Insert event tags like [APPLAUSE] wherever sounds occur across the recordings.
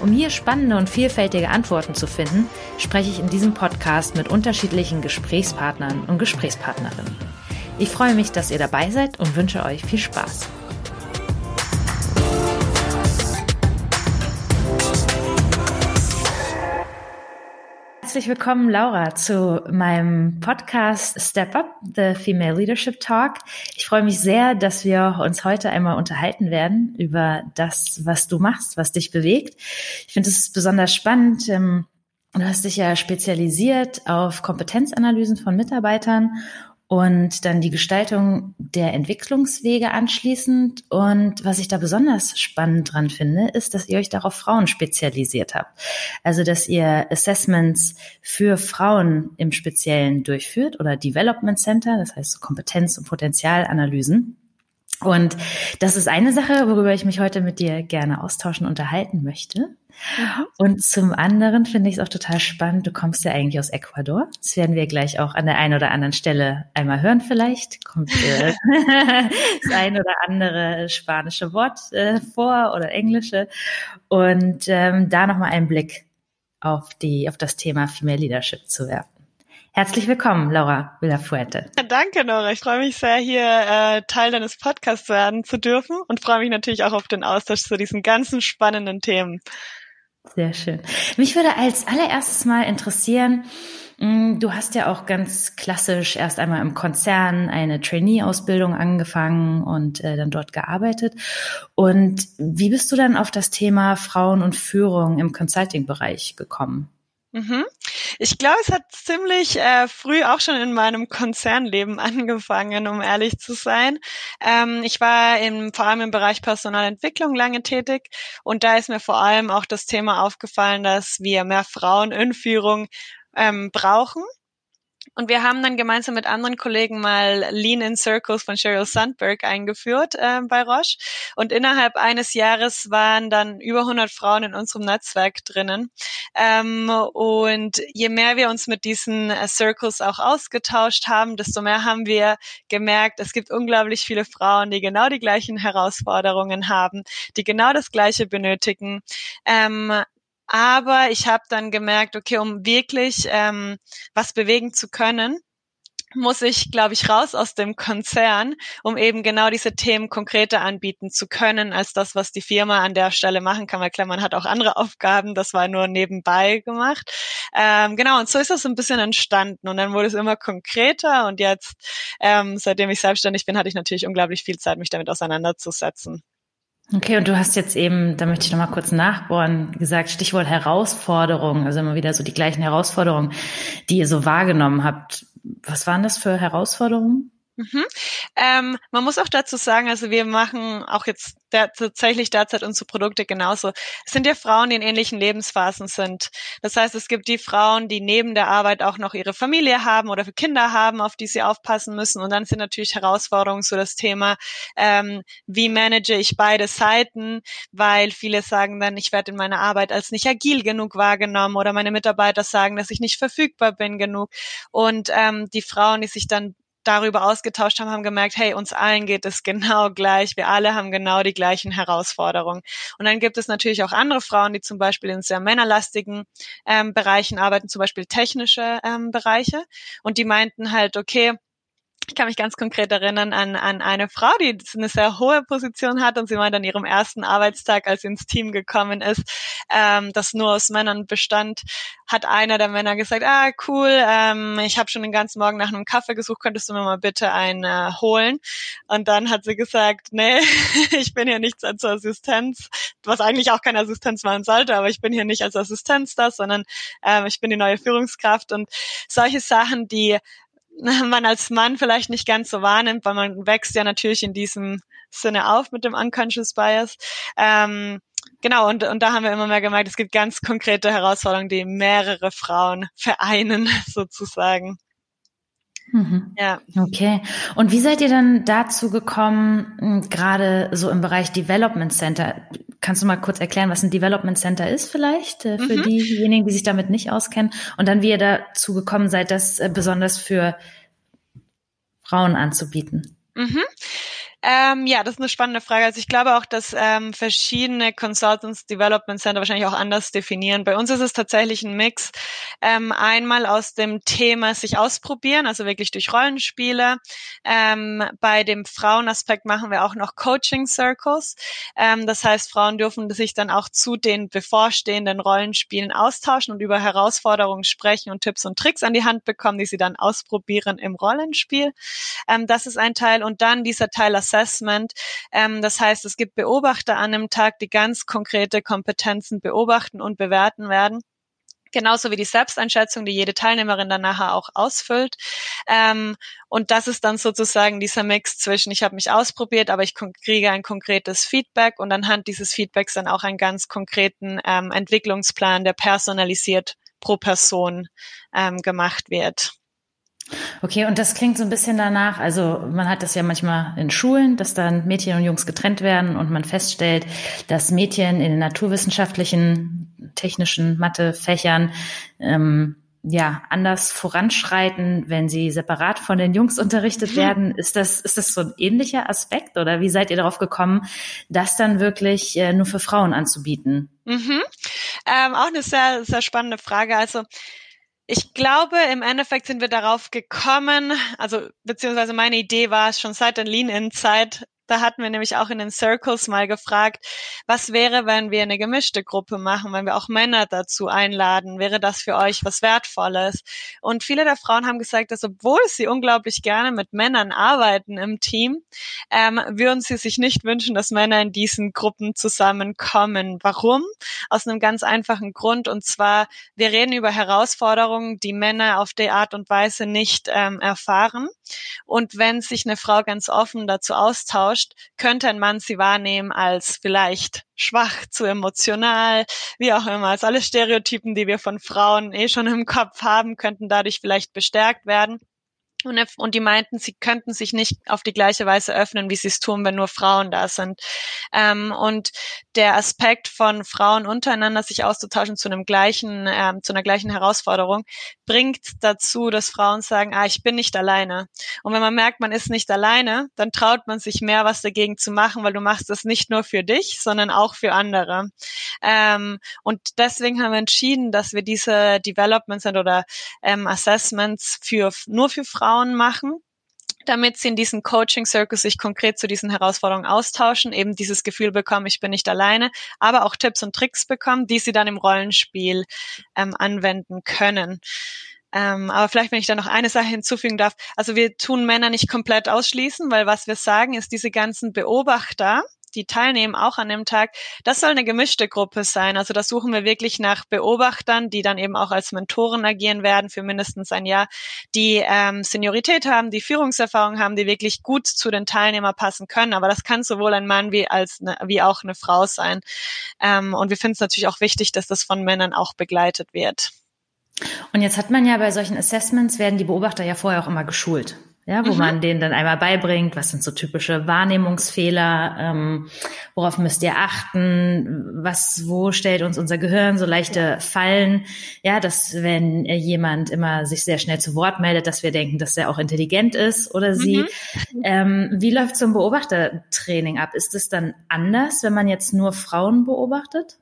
Um hier spannende und vielfältige Antworten zu finden, spreche ich in diesem Podcast mit unterschiedlichen Gesprächspartnern und Gesprächspartnerinnen. Ich freue mich, dass ihr dabei seid und wünsche euch viel Spaß. Herzlich willkommen, Laura, zu meinem Podcast Step Up, the Female Leadership Talk. Ich freue mich sehr, dass wir uns heute einmal unterhalten werden über das, was du machst, was dich bewegt. Ich finde es besonders spannend. Ähm, du hast dich ja spezialisiert auf Kompetenzanalysen von Mitarbeitern und dann die Gestaltung der Entwicklungswege anschließend. Und was ich da besonders spannend dran finde, ist, dass ihr euch darauf Frauen spezialisiert habt. Also, dass ihr Assessments für Frauen im Speziellen durchführt oder Development Center, das heißt Kompetenz- und Potenzialanalysen. Und das ist eine Sache, worüber ich mich heute mit dir gerne austauschen, unterhalten möchte. Mhm. Und zum anderen finde ich es auch total spannend. Du kommst ja eigentlich aus Ecuador. Das werden wir gleich auch an der einen oder anderen Stelle einmal hören vielleicht. Kommt äh, [LAUGHS] das ein oder andere spanische Wort äh, vor oder englische. Und ähm, da nochmal einen Blick auf die, auf das Thema Female Leadership zu werfen. Herzlich willkommen, Laura Villafuerte. Danke, Nora. Ich freue mich sehr, hier äh, Teil deines Podcasts werden zu dürfen und freue mich natürlich auch auf den Austausch zu diesen ganzen spannenden Themen. Sehr schön. Mich würde als allererstes mal interessieren, mm, Du hast ja auch ganz klassisch erst einmal im Konzern eine Trainee-Ausbildung angefangen und äh, dann dort gearbeitet. Und wie bist du dann auf das Thema Frauen und Führung im Consulting-Bereich gekommen? Mhm. Ich glaube, es hat ziemlich äh, früh auch schon in meinem Konzernleben [LAUGHS] angefangen, um ehrlich zu sein. Ähm, ich war im, vor allem im Bereich Personalentwicklung lange tätig und da ist mir vor allem auch das Thema aufgefallen, dass wir mehr Frauen in Führung ähm, brauchen. Und wir haben dann gemeinsam mit anderen Kollegen mal Lean in Circles von Sheryl Sandberg eingeführt äh, bei Roche. Und innerhalb eines Jahres waren dann über 100 Frauen in unserem Netzwerk drinnen. Ähm, und je mehr wir uns mit diesen äh, Circles auch ausgetauscht haben, desto mehr haben wir gemerkt, es gibt unglaublich viele Frauen, die genau die gleichen Herausforderungen haben, die genau das Gleiche benötigen. Ähm, aber ich habe dann gemerkt, okay, um wirklich ähm, was bewegen zu können, muss ich, glaube ich, raus aus dem Konzern, um eben genau diese Themen konkreter anbieten zu können, als das, was die Firma an der Stelle machen kann. Weil klar, man hat auch andere Aufgaben, das war nur nebenbei gemacht. Ähm, genau, und so ist das ein bisschen entstanden. Und dann wurde es immer konkreter und jetzt, ähm, seitdem ich selbstständig bin, hatte ich natürlich unglaublich viel Zeit, mich damit auseinanderzusetzen. Okay, und du hast jetzt eben, da möchte ich nochmal kurz nachbohren, gesagt, Stichwort Herausforderungen, also immer wieder so die gleichen Herausforderungen, die ihr so wahrgenommen habt. Was waren das für Herausforderungen? Mhm. Ähm, man muss auch dazu sagen, also wir machen auch jetzt der, tatsächlich derzeit unsere Produkte genauso. Es sind ja Frauen, die in ähnlichen Lebensphasen sind. Das heißt, es gibt die Frauen, die neben der Arbeit auch noch ihre Familie haben oder Kinder haben, auf die sie aufpassen müssen. Und dann sind natürlich Herausforderungen so das Thema, ähm, wie manage ich beide Seiten, weil viele sagen dann, ich werde in meiner Arbeit als nicht agil genug wahrgenommen oder meine Mitarbeiter sagen, dass ich nicht verfügbar bin genug. Und ähm, die Frauen, die sich dann darüber ausgetauscht haben, haben gemerkt, hey, uns allen geht es genau gleich. Wir alle haben genau die gleichen Herausforderungen. Und dann gibt es natürlich auch andere Frauen, die zum Beispiel in sehr männerlastigen ähm, Bereichen arbeiten, zum Beispiel technische ähm, Bereiche. Und die meinten halt, okay, ich kann mich ganz konkret erinnern an, an eine Frau, die eine sehr hohe Position hat und sie meint an ihrem ersten Arbeitstag, als sie ins Team gekommen ist, ähm, das nur aus Männern bestand, hat einer der Männer gesagt, ah cool, ähm, ich habe schon den ganzen Morgen nach einem Kaffee gesucht, könntest du mir mal bitte einen äh, holen? Und dann hat sie gesagt, nee, [LAUGHS] ich bin hier nicht als Assistenz, was eigentlich auch keine Assistenz machen sollte, aber ich bin hier nicht als Assistenz da, sondern ähm, ich bin die neue Führungskraft und solche Sachen, die [LAUGHS] man als Mann vielleicht nicht ganz so wahrnimmt, weil man wächst ja natürlich in diesem Sinne auf mit dem Unconscious Bias. Ähm, Genau, und, und da haben wir immer mehr gemerkt, es gibt ganz konkrete Herausforderungen, die mehrere Frauen [LAUGHS] vereinen, [LAUGHS] sozusagen. Mhm. Ja. Okay. Und wie seid ihr dann dazu gekommen, gerade so im Bereich Development Center? Kannst du mal kurz erklären, was ein Development Center ist vielleicht äh, für mhm. diejenigen, die sich damit nicht auskennen? Und dann, wie ihr dazu gekommen seid, das äh, besonders für Frauen anzubieten? Mhm. Ähm, ja, das ist eine spannende Frage. Also ich glaube auch, dass ähm, verschiedene Consultants Development Center wahrscheinlich auch anders definieren. Bei uns ist es tatsächlich ein Mix. Ähm, einmal aus dem Thema sich ausprobieren, also wirklich durch Rollenspiele. Ähm, bei dem Frauenaspekt machen wir auch noch Coaching Circles. Ähm, das heißt, Frauen dürfen sich dann auch zu den bevorstehenden Rollenspielen austauschen und über Herausforderungen sprechen und Tipps und Tricks an die Hand bekommen, die sie dann ausprobieren im Rollenspiel. Ähm, das ist ein Teil. Und dann dieser Teil Assessment. Ähm, das heißt, es gibt Beobachter an einem Tag, die ganz konkrete Kompetenzen beobachten und bewerten werden genauso wie die Selbsteinschätzung, die jede Teilnehmerin dann nachher auch ausfüllt. Ähm, und das ist dann sozusagen dieser Mix zwischen, ich habe mich ausprobiert, aber ich kriege ein konkretes Feedback und anhand dieses Feedbacks dann auch einen ganz konkreten ähm, Entwicklungsplan, der personalisiert pro Person ähm, gemacht wird. Okay, und das klingt so ein bisschen danach, also man hat das ja manchmal in Schulen, dass dann Mädchen und Jungs getrennt werden und man feststellt, dass Mädchen in den naturwissenschaftlichen, technischen Mathefächern ähm, ja anders voranschreiten, wenn sie separat von den Jungs unterrichtet mhm. werden. Ist das ist das so ein ähnlicher Aspekt oder wie seid ihr darauf gekommen, das dann wirklich äh, nur für Frauen anzubieten? Mhm. Ähm, auch eine sehr sehr spannende Frage. Also ich glaube, im Endeffekt sind wir darauf gekommen, also beziehungsweise meine Idee war es schon seit der Lean-In-Zeit, da hatten wir nämlich auch in den Circles mal gefragt, was wäre, wenn wir eine gemischte Gruppe machen, wenn wir auch Männer dazu einladen? Wäre das für euch was Wertvolles? Und viele der Frauen haben gesagt, dass obwohl sie unglaublich gerne mit Männern arbeiten im Team, ähm, würden sie sich nicht wünschen, dass Männer in diesen Gruppen zusammenkommen. Warum? Aus einem ganz einfachen Grund. Und zwar, wir reden über Herausforderungen, die Männer auf der Art und Weise nicht ähm, erfahren. Und wenn sich eine Frau ganz offen dazu austauscht, tauscht, könnte ein Mann sie wahrnehmen als vielleicht schwach, zu emotional, wie auch immer. Also alle Stereotypen, die wir von Frauen eh schon im Kopf haben, könnten dadurch vielleicht bestärkt werden. Und, und die meinten, sie könnten sich nicht auf die gleiche Weise öffnen, wie sie es tun, wenn nur Frauen da sind. Ähm, und der Aspekt von Frauen untereinander sich auszutauschen zu einem gleichen, ähm, zu einer gleichen Herausforderung, bringt dazu, dass Frauen sagen, ah, ich bin nicht alleine. Und wenn man merkt, man ist nicht alleine, dann traut man sich mehr, was dagegen zu machen, weil du machst das nicht nur für dich, sondern auch für andere. Ähm, und deswegen haben wir entschieden, dass wir diese Developments oder ähm, Assessments für nur für Frauen Frauen machen, damit sie in diesen Coaching Circles sich konkret zu diesen Herausforderungen austauschen, eben dieses Gefühl bekommen, ich bin nicht alleine, aber auch Tipps und Tricks bekommen, die sie dann im Rollenspiel ähm, anwenden können. Ähm, aber vielleicht, wenn ich da noch eine Sache hinzufügen darf. Also wir tun Männer nicht komplett ausschließen, weil was wir sagen, ist diese ganzen Beobachter, die teilnehmen, auch an dem Tag, das soll eine gemischte Gruppe sein. Also da suchen wir wirklich nach Beobachtern, die dann eben auch als Mentoren agieren werden für mindestens ein Jahr, die ähm, Seniorität haben, die Führungserfahrung haben, die wirklich gut zu den Teilnehmern passen können. Aber das kann sowohl ein Mann wie als eine, wie auch eine Frau sein. Ähm, und wir finden es natürlich auch wichtig, dass das von Männern auch begleitet wird. Und jetzt hat man ja bei solchen Assessments werden die Beobachter ja vorher auch immer geschult ja, wo mhm. man denen dann einmal beibringt, was sind so typische Wahrnehmungsfehler, ähm, worauf müsst ihr achten, was, wo stellt uns unser Gehirn so leichte Fallen, ja, dass wenn jemand immer sich sehr schnell zu Wort meldet, dass wir denken, dass er auch intelligent ist oder sie. Mhm. Ähm, wie läuft so ein Beobachtertraining ab? Ist es dann anders, wenn man jetzt nur Frauen beobachtet?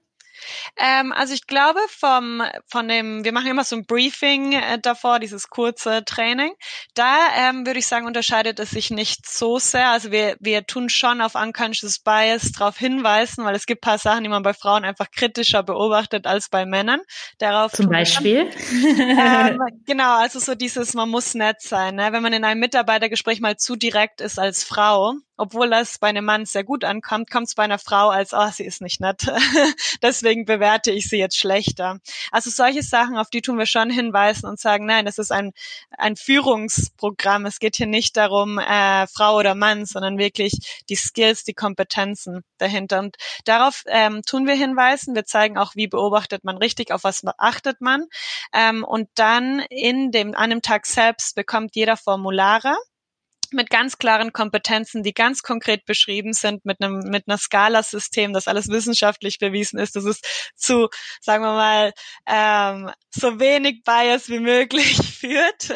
Ähm, also ich glaube vom von dem, wir machen immer so ein Briefing äh, davor, dieses kurze Training. Da ähm, würde ich sagen, unterscheidet es sich nicht so sehr. Also wir wir tun schon auf unconscious bias darauf hinweisen, weil es gibt paar Sachen, die man bei Frauen einfach kritischer beobachtet als bei Männern. Darauf zum Beispiel. ähm, genau, also so dieses, man muss nett sein. Ne? Wenn man in einem Mitarbeitergespräch mal zu direkt ist als Frau, obwohl das bei einem Mann sehr gut ankommt, kommt es bei einer Frau als, oh, sie ist nicht nett. [LAUGHS] Deswegen bewerte ich sie jetzt schlechter. Also solche Sachen, auf die tun wir schon hinweisen und sagen, nein, das ist ein, ein Führungsprogramm. Es geht hier nicht darum, äh, Frau oder Mann, sondern wirklich die Skills, die Kompetenzen dahinter. Und darauf ähm, tun wir hinweisen. Wir zeigen auch, wie beobachtet man richtig, auf was achtet man. Ähm, und dann in dem, an dem Tag selbst bekommt jeder Formulare mit ganz klaren Kompetenzen, die ganz konkret beschrieben sind, mit einem mit einer Skala-System, das alles wissenschaftlich bewiesen ist, dass es zu, sagen wir mal, ähm, so wenig Bias wie möglich [LAUGHS] führt.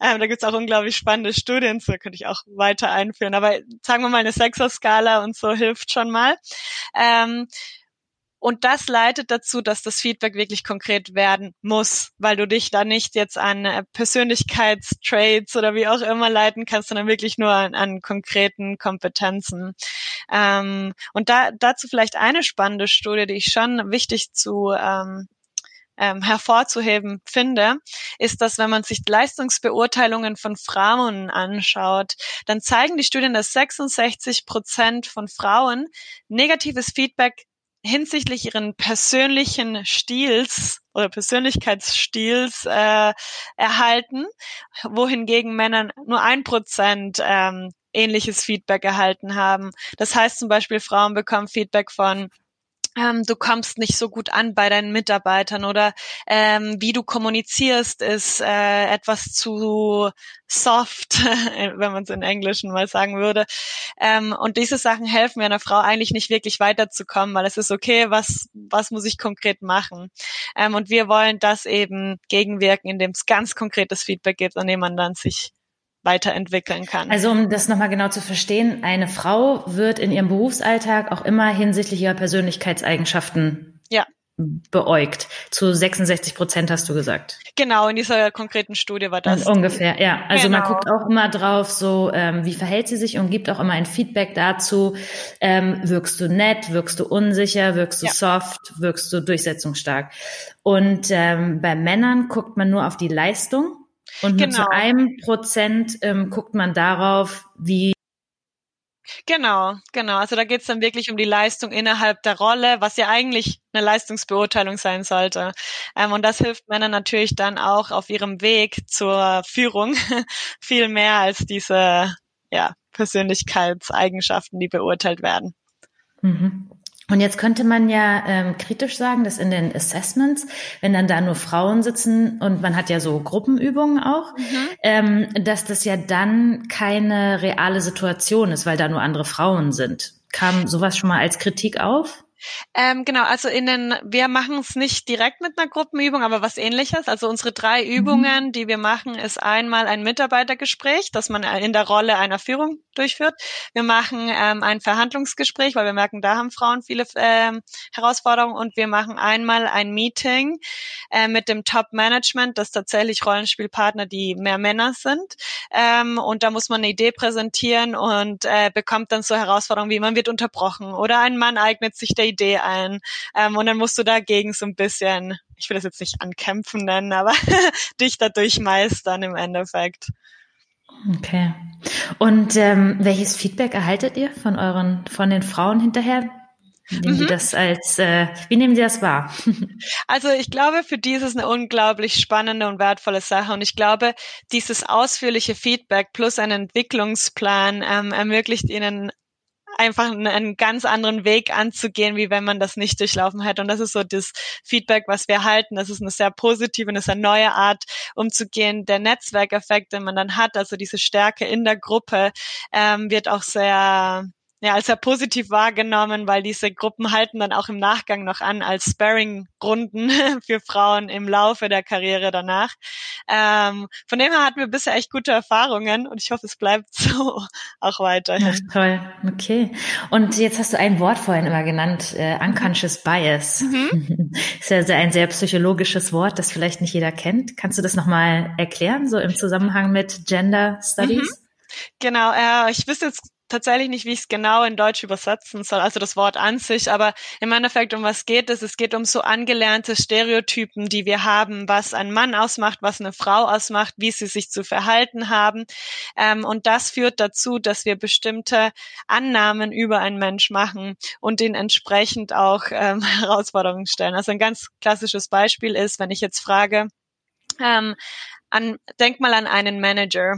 ähm, da gibt's auch unglaublich spannende Studien, so könnte ich auch weiter einführen. Aber sagen wir mal, eine Sechser-Skala und so hilft schon mal. Ähm, und das leitet dazu, dass das Feedback wirklich konkret werden muss, weil du dich da nicht jetzt an äh, Persönlichkeitstraits oder wie auch immer leiten kannst, sondern wirklich nur an, an konkreten Kompetenzen. Ähm, und da, dazu vielleicht eine spannende Studie, die ich schon wichtig zu ähm, ähm, hervorzuheben finde, ist, dass wenn man sich Leistungsbeurteilungen von Frauen anschaut, dann zeigen die Studien, dass 66 Prozent von Frauen negatives Feedback hinsichtlich ihren persönlichen Stils oder Persönlichkeitsstils äh, erhalten, wohingegen Männer nur ein Prozent ähm, ähnliches Feedback erhalten haben. Das heißt zum Beispiel, Frauen bekommen Feedback von ähm, du kommst nicht so gut an bei deinen Mitarbeitern oder ähm, wie du kommunizierst, ist äh, etwas zu soft, [LAUGHS] wenn man es in Englischen mal sagen würde. Ähm, und diese Sachen helfen einer Frau eigentlich nicht wirklich weiterzukommen, weil es ist okay, was, was muss ich konkret machen? Ähm, und wir wollen das eben gegenwirken, indem es ganz konkretes Feedback gibt, an dem man dann sich weiterentwickeln kann. Also um das nochmal genau zu verstehen, eine Frau wird in ihrem Berufsalltag auch immer hinsichtlich ihrer Persönlichkeitseigenschaften ja. beäugt. Zu 66 Prozent hast du gesagt. Genau, in dieser konkreten Studie war das. Und ungefähr, ja. Also genau. man guckt auch immer drauf, so ähm, wie verhält sie sich und gibt auch immer ein Feedback dazu. Ähm, wirkst du nett, wirkst du unsicher, wirkst du ja. soft, wirkst du durchsetzungsstark. Und ähm, bei Männern guckt man nur auf die Leistung und genau. zu einem Prozent ähm, guckt man darauf, wie Genau, genau. Also da geht es dann wirklich um die Leistung innerhalb der Rolle, was ja eigentlich eine Leistungsbeurteilung sein sollte. Ähm, und das hilft Männern natürlich dann auch auf ihrem Weg zur Führung [LAUGHS] viel mehr als diese ja, Persönlichkeitseigenschaften, die beurteilt werden. Mhm. Und jetzt könnte man ja ähm, kritisch sagen, dass in den Assessments, wenn dann da nur Frauen sitzen und man hat ja so Gruppenübungen auch, mhm. ähm, dass das ja dann keine reale Situation ist, weil da nur andere Frauen sind. Kam sowas schon mal als Kritik auf? Ähm, genau, also in den, wir machen es nicht direkt mit einer Gruppenübung, aber was ähnliches. Also unsere drei mhm. Übungen, mhm. die wir machen, ist einmal ein Mitarbeitergespräch, das man in der Rolle einer Führung durchführt. Wir machen ähm, ein Verhandlungsgespräch, weil wir merken, da haben Frauen viele ähm, Herausforderungen und wir machen einmal ein Meeting äh, mit dem Top-Management, das tatsächlich Rollenspielpartner, die mehr Männer sind. Ähm, und da muss man eine Idee präsentieren und äh, bekommt dann so Herausforderungen wie man wird unterbrochen oder ein Mann eignet sich der Idee ein. Ähm, und dann musst du dagegen so ein bisschen, ich will das jetzt nicht ankämpfen nennen, aber [LAUGHS] dich dadurch meistern im Endeffekt. Okay. Und ähm, welches Feedback erhaltet ihr von euren, von den Frauen hinterher? Nehmen mhm. das als, äh, wie nehmen Sie das wahr? [LAUGHS] Also ich glaube, für die ist es eine unglaublich spannende und wertvolle Sache. Und ich glaube, dieses ausführliche Feedback plus ein Entwicklungsplan ähm, ermöglicht ihnen einfach einen, einen ganz anderen Weg anzugehen, wie wenn man das nicht durchlaufen hätte. Und das ist so das Feedback, was wir halten. Das ist eine sehr positive, eine sehr neue Art umzugehen. Der Netzwerkeffekt, den man dann hat, also diese Stärke in der Gruppe, ähm, wird auch sehr ja, als sehr positiv wahrgenommen, weil diese Gruppen halten dann auch im Nachgang noch an als Sparring-Runden [LAUGHS] für Frauen im Laufe der Karriere danach. Ähm, von dem her hatten wir bisher echt gute Erfahrungen und ich hoffe, es bleibt [LAUGHS] so auch weiterhin. Ja, toll, okay. Und jetzt hast du ein Wort vorhin immer genannt, äh, Unconscious Bias. Mhm. [LAUGHS] ist ja ein sehr psychologisches Wort, das vielleicht nicht jeder kennt. Kannst du das nochmal erklären, so im Zusammenhang mit Gender Studies? Mhm. Genau, äh, ich wüsste jetzt tatsächlich nicht, wie ich es genau in Deutsch übersetzen soll, also das Wort an sich, aber im Endeffekt um was geht es? Es geht um so angelernte Stereotypen, die wir haben, was ein Mann ausmacht, was eine Frau ausmacht, wie sie sich zu verhalten haben. Ähm, und das führt dazu, dass wir bestimmte Annahmen über einen Mensch machen und ihn entsprechend auch ähm, [LAUGHS] Herausforderungen stellen. Also ein ganz klassisches Beispiel ist, wenn ich jetzt frage, ähm, an, denk mal an einen Manager.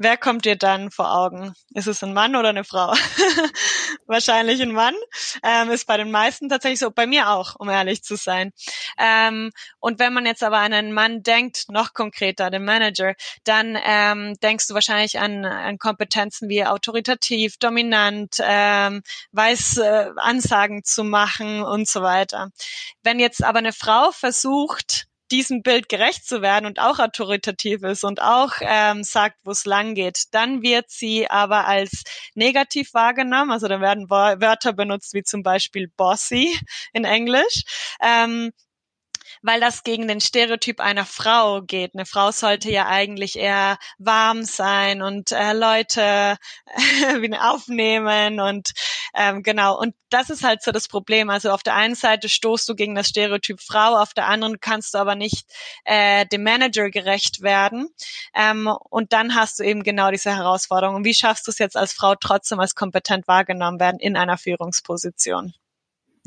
Wer kommt dir dann vor Augen? Ist es ein Mann oder eine Frau? [LAUGHS] Wahrscheinlich ein Mann. Ähm, ist bei den meisten tatsächlich so, bei mir auch, um ehrlich zu sein. Ähm, und wenn man jetzt aber an einen Mann denkt, noch konkreter, den Manager, dann ähm, denkst du wahrscheinlich an, an Kompetenzen wie autoritativ, dominant, ähm, weiß äh, Ansagen zu machen und so weiter. Wenn jetzt aber eine Frau versucht, diesem Bild gerecht zu werden und auch autoritativ ist und auch ähm, sagt, wo es lang geht, dann wird sie aber als negativ wahrgenommen. Also da werden Wörter benutzt wie zum Beispiel bossy in Englisch. Ähm, weil das gegen den Stereotyp einer Frau geht. Eine Frau sollte ja eigentlich eher warm sein und äh, Leute [LAUGHS] äh, aufnehmen und ähm, genau. Und das ist halt so das Problem. Also auf der einen Seite stoßt du gegen das Stereotyp Frau, auf der anderen kannst du aber nicht äh, dem Manager gerecht werden. Ähm, und dann hast du eben genau diese Herausforderung. Und wie schaffst du es jetzt als Frau trotzdem als kompetent wahrgenommen werden in einer Führungsposition?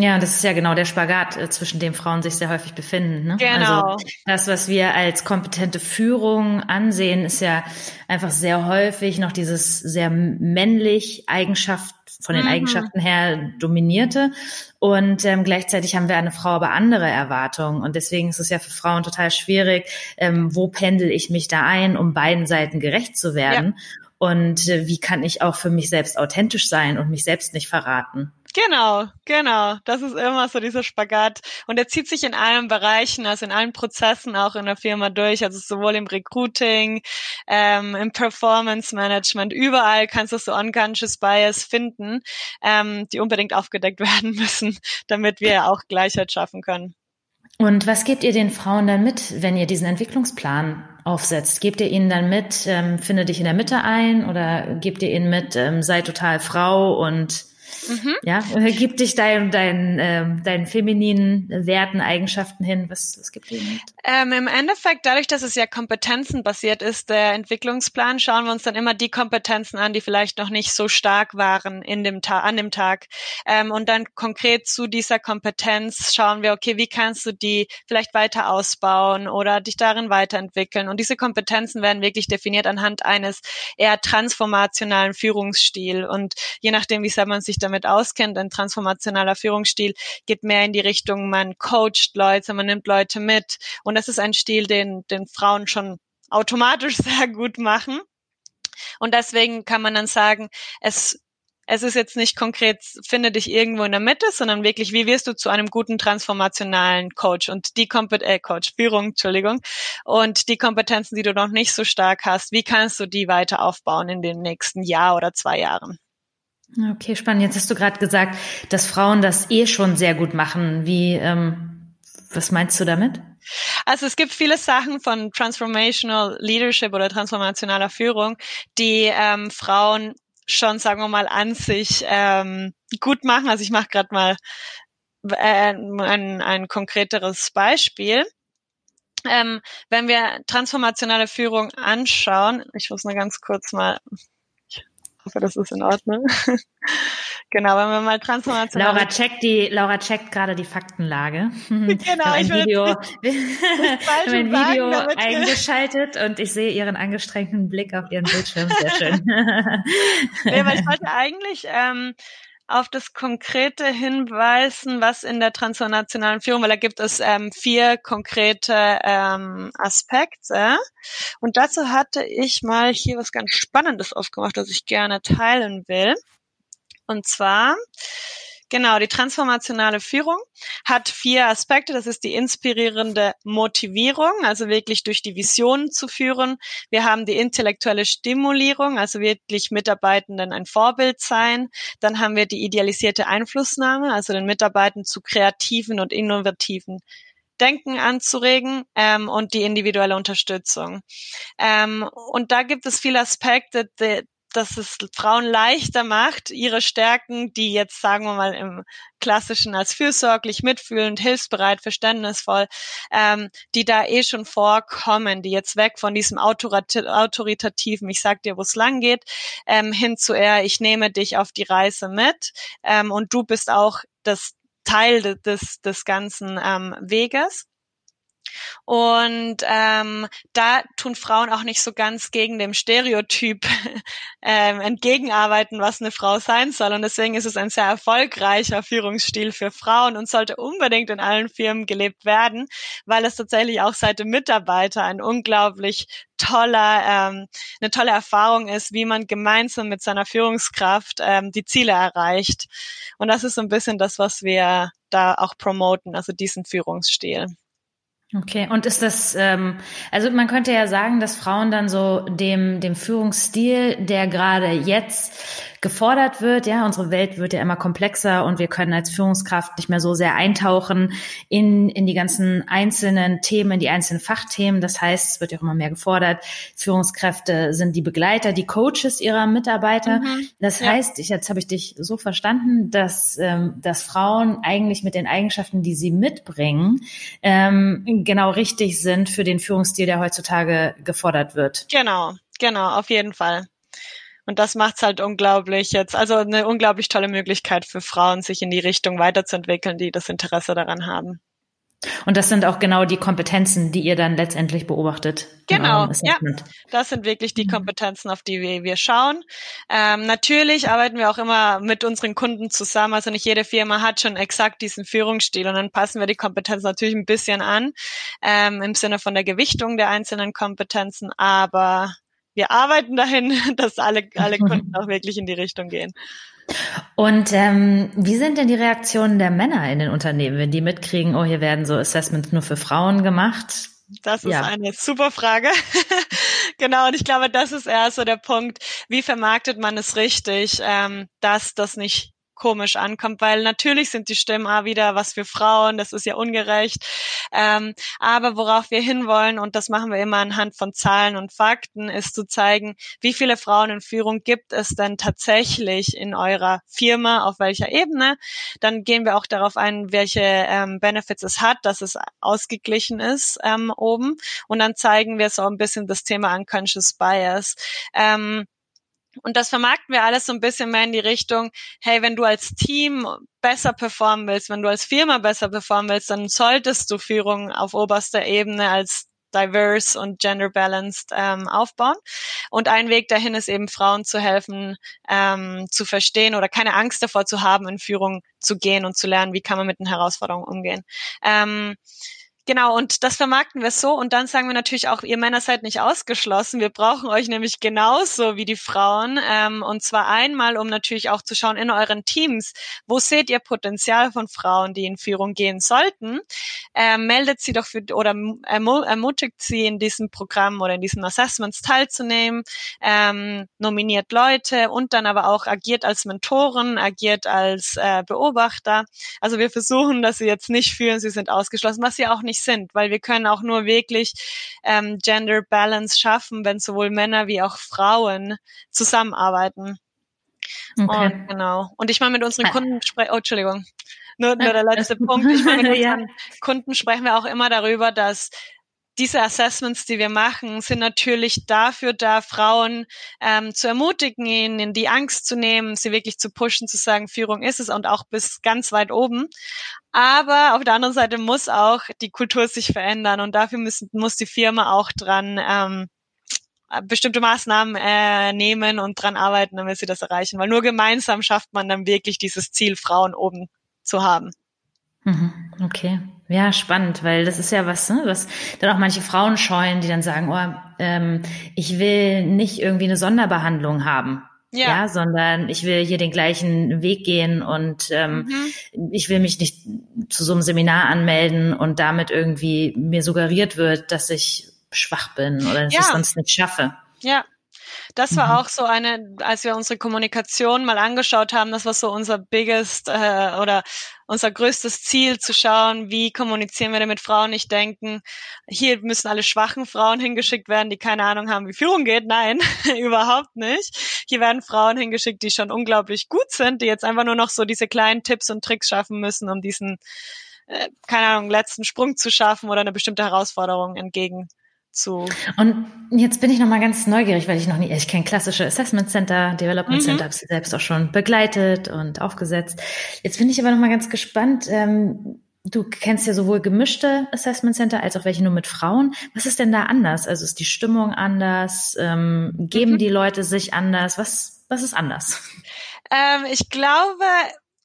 Ja, das ist ja genau der Spagat, äh, zwischen dem Frauen sich sehr häufig befinden. Ne? Genau. Also das, was wir als kompetente Führung ansehen, ist ja einfach sehr häufig noch dieses sehr männlich Eigenschaft von den mhm. Eigenschaften her dominierte. Und ähm, gleichzeitig haben wir eine Frau aber andere Erwartungen. Und deswegen ist es ja für Frauen total schwierig, ähm, wo pendel ich mich da ein, um beiden Seiten gerecht zu werden. Ja. Und äh, wie kann ich auch für mich selbst authentisch sein und mich selbst nicht verraten? Genau, genau. Das ist immer so dieser Spagat. Und er zieht sich in allen Bereichen, also in allen Prozessen auch in der Firma durch, also sowohl im Recruiting, ähm, im Performance Management, überall kannst du so unconscious Bias finden, ähm, die unbedingt aufgedeckt [LAUGHS] werden müssen, damit wir auch Gleichheit schaffen können. Und was gebt ihr den Frauen dann mit, wenn ihr diesen Entwicklungsplan aufsetzt? Gebt ihr ihnen dann mit, ähm, finde dich in der Mitte ein oder gebt ihr ihnen mit, ähm, sei total Frau und Mhm. Ja, gib dich deinen dein, ähm, deinen femininen Werten, Eigenschaften hin. Was, was gibt dir? Ähm, Im Endeffekt, dadurch, dass es ja kompetenzenbasiert ist, der Entwicklungsplan, schauen wir uns dann immer die Kompetenzen an, die vielleicht noch nicht so stark waren in dem Ta an dem Tag. Ähm, und dann konkret zu dieser Kompetenz schauen wir, okay, wie kannst du die vielleicht weiter ausbauen oder dich darin weiterentwickeln? Und diese Kompetenzen werden wirklich definiert anhand eines eher transformationalen Führungsstils. Und je nachdem, wie sehr man sich damit damit auskennt, ein transformationaler Führungsstil geht mehr in die Richtung, man coacht Leute, man nimmt Leute mit. Und das ist ein Stil, den, den Frauen schon automatisch [LAUGHS] sehr gut machen. Und deswegen kann man dann sagen, es es ist jetzt nicht konkret, finde dich irgendwo in der Mitte, sondern wirklich, wie wirst du zu einem guten transformationalen Coach und die Kompet äh, Coach, Führung, Entschuldigung, und die Kompetenzen, die du noch nicht so stark hast, wie kannst du die weiter aufbauen in den nächsten Jahr oder zwei Jahren? Okay, spannend. Jetzt hast du gerade gesagt, dass Frauen das eh schon sehr gut machen. Wie, ähm, was meinst du damit? Also es gibt viele Sachen von Transformational Leadership oder transformationaler Führung, die ähm, Frauen schon, sagen wir mal, an sich ähm, gut machen. Also ich mache gerade mal äh, ein, ein konkreteres Beispiel. Ähm, wenn wir transformationale Führung anschauen, ich muss mal ganz kurz mal hoffe, das ist in Ordnung. [LAUGHS] genau, wenn wir mal transformation. Laura checkt die, Laura checkt gerade die Faktenlage. [LAUGHS] genau, ein ich Video, [LAUGHS] ein Video sagen, eingeschaltet und ich sehe ihren angestrengten Blick auf ihren Bildschirm. Sehr schön. nee, weil ich wollte eigentlich ähm, auf das Konkrete hinweisen, was in der transnationalen Führung, weil da gibt es ähm, vier konkrete ähm, Aspekte. Und dazu hatte ich mal hier was ganz Spannendes aufgemacht, das ich gerne teilen will. Und zwar Genau, die transformationale Führung hat vier Aspekte. Das ist die inspirierende Motivierung, also wirklich durch die Vision zu führen. Wir haben die intellektuelle Stimulierung, also wirklich Mitarbeitenden ein Vorbild sein. Dann haben wir die idealisierte Einflussnahme, also den Mitarbeitenden zu kreativen und innovativen Denken anzuregen ähm, und die individuelle Unterstützung. Ähm, und da gibt es viele Aspekte, die, dass es Frauen leichter macht, ihre Stärken, die jetzt sagen wir mal im klassischen als fürsorglich, mitfühlend, hilfsbereit, verständnisvoll, ähm, die da eh schon vorkommen, die jetzt weg von diesem autoritativen, ich sag dir, wo es lang geht, ähm, hin zu eher, ich nehme dich auf die Reise mit ähm, und du bist auch das Teil des, des ganzen ähm, Weges. Und ähm, da tun Frauen auch nicht so ganz gegen dem Stereotyp [LAUGHS] ähm, entgegenarbeiten, was eine Frau sein soll. Und deswegen ist es ein sehr erfolgreicher Führungsstil für Frauen und sollte unbedingt in allen Firmen gelebt werden, weil es tatsächlich auch seit dem Mitarbeiter ein unglaublich toller, ähm, eine tolle Erfahrung ist, wie man gemeinsam mit seiner Führungskraft ähm, die Ziele erreicht. Und das ist so ein bisschen das, was wir da auch promoten, also diesen Führungsstil. Okay, und ist das, ähm, also man könnte ja sagen, dass Frauen dann so dem, dem Führungsstil, der gerade jetzt gefordert wird. Ja, unsere Welt wird ja immer komplexer und wir können als Führungskraft nicht mehr so sehr eintauchen in, in die ganzen einzelnen Themen, in die einzelnen Fachthemen. Das heißt, es wird ja auch immer mehr gefordert. Führungskräfte sind die Begleiter, die Coaches ihrer Mitarbeiter. Mhm. Das ja. heißt, ich, jetzt habe ich dich so verstanden, dass, ähm, dass Frauen eigentlich mit den Eigenschaften, die sie mitbringen, ähm, genau richtig sind für den Führungsstil, der heutzutage gefordert wird. Genau, genau, auf jeden Fall. Und das macht's halt unglaublich jetzt, also eine unglaublich tolle Möglichkeit für Frauen, sich in die Richtung weiterzuentwickeln, die das Interesse daran haben. Und das sind auch genau die Kompetenzen, die ihr dann letztendlich beobachtet. Genau, ja. Das sind wirklich die mhm. Kompetenzen, auf die wir, wir schauen. Ähm, natürlich arbeiten wir auch immer mit unseren Kunden zusammen. Also nicht jede Firma hat schon exakt diesen Führungsstil und dann passen wir die Kompetenzen natürlich ein bisschen an, ähm, im Sinne von der Gewichtung der einzelnen Kompetenzen. Aber wir arbeiten dahin, [LAUGHS] dass alle, alle [LAUGHS] Kunden auch wirklich in die Richtung gehen. Und ähm, wie sind denn die Reaktionen der Männer in den Unternehmen, wenn die mitkriegen, oh, hier werden so Assessments nur für Frauen gemacht? Das ist ja. eine super Frage. [LAUGHS] genau, und ich glaube, das ist eher so der Punkt, wie vermarktet man es richtig, ähm, dass das nicht komisch ankommt, weil natürlich sind die Stimmen auch wieder was für Frauen, das ist ja ungerecht. Ähm, aber worauf wir hinwollen, und das machen wir immer anhand von Zahlen und Fakten, ist zu zeigen, wie viele Frauen in Führung gibt es denn tatsächlich in eurer Firma, auf welcher Ebene. Dann gehen wir auch darauf ein, welche ähm, Benefits es hat, dass es ausgeglichen ist ähm, oben. Und dann zeigen wir so ein bisschen das Thema Unconscious Bias. Ähm, und das vermarkten wir alles so ein bisschen mehr in die Richtung, hey, wenn du als Team besser performen willst, wenn du als Firma besser performen willst, dann solltest du Führung auf oberster Ebene als diverse und gender balanced ähm, aufbauen. Und ein Weg dahin ist eben Frauen zu helfen, ähm, zu verstehen oder keine Angst davor zu haben, in Führung zu gehen und zu lernen, wie kann man mit den Herausforderungen umgehen. Ähm, Genau, und das vermarkten wir so. Und dann sagen wir natürlich auch, ihr Männer seid nicht ausgeschlossen. Wir brauchen euch nämlich genauso wie die Frauen. Ähm, und zwar einmal, um natürlich auch zu schauen in euren Teams, wo seht ihr Potenzial von Frauen, die in Führung gehen sollten. Ähm, meldet sie doch für oder ermutigt sie in diesem Programm oder in diesen Assessments teilzunehmen, ähm, nominiert Leute und dann aber auch agiert als Mentoren, agiert als äh, Beobachter. Also wir versuchen, dass sie jetzt nicht fühlen, sie sind ausgeschlossen, was sie auch nicht nicht sind, weil wir können auch nur wirklich ähm, Gender Balance schaffen, wenn sowohl Männer wie auch Frauen zusammenarbeiten. Okay. Und, genau. Und ich meine, mit unseren ah. Kunden sprechen, oh, Entschuldigung. Nur, nur der letzte Punkt. Ich meine, mit [LAUGHS] unseren ja. Kunden sprechen wir auch immer darüber, dass diese Assessments, die wir machen, sind natürlich dafür da, Frauen ähm, zu ermutigen, ihnen die Angst zu nehmen, sie wirklich zu pushen, zu sagen, Führung ist es und auch bis ganz weit oben. Aber auf der anderen Seite muss auch die Kultur sich verändern und dafür müssen, muss die Firma auch dran ähm, bestimmte Maßnahmen äh, nehmen und dran arbeiten, damit sie das erreichen. Weil nur gemeinsam schafft man dann wirklich dieses Ziel, Frauen oben zu haben. Mhm, okay. Ja, spannend, weil das ist ja was, ne, was dann auch manche Frauen scheuen, die dann sagen, oh, ähm, ich will nicht irgendwie eine Sonderbehandlung haben. Ja. ja. sondern ich will hier den gleichen Weg gehen und ähm, mhm. ich will mich nicht zu so einem Seminar anmelden und damit irgendwie mir suggeriert wird, dass ich schwach bin oder dass ja. ich es sonst nicht schaffe. Ja, das war mhm. auch so eine, als wir unsere Kommunikation mal angeschaut haben, das war so unser biggest äh, oder unser größtes Ziel zu schauen, wie kommunizieren wir denn mit Frauen nicht denken, hier müssen alle schwachen Frauen hingeschickt werden, die keine Ahnung haben, wie Führung geht. Nein, [LAUGHS] überhaupt nicht. hier werden Frauen hingeschickt, die schon unglaublich gut sind, die jetzt einfach nur noch so diese kleinen Tipps und Tricks schaffen müssen, um diesen, äh, keine Ahnung, letzten Sprung zu schaffen oder eine bestimmte Herausforderung entgegen zu. Und jetzt bin ich noch mal ganz neugierig, weil ich noch nie, ich kenne klassische Assessment Center, Development mhm. Center, habe sie selbst auch schon begleitet und aufgesetzt. Jetzt bin ich aber noch mal ganz gespannt. Ähm, du kennst ja sowohl gemischte Assessment Center als auch welche nur mit Frauen. Was ist denn da anders? Also ist die Stimmung anders? Ähm, geben mhm. die Leute sich anders? Was, was ist anders? Ähm, ich glaube,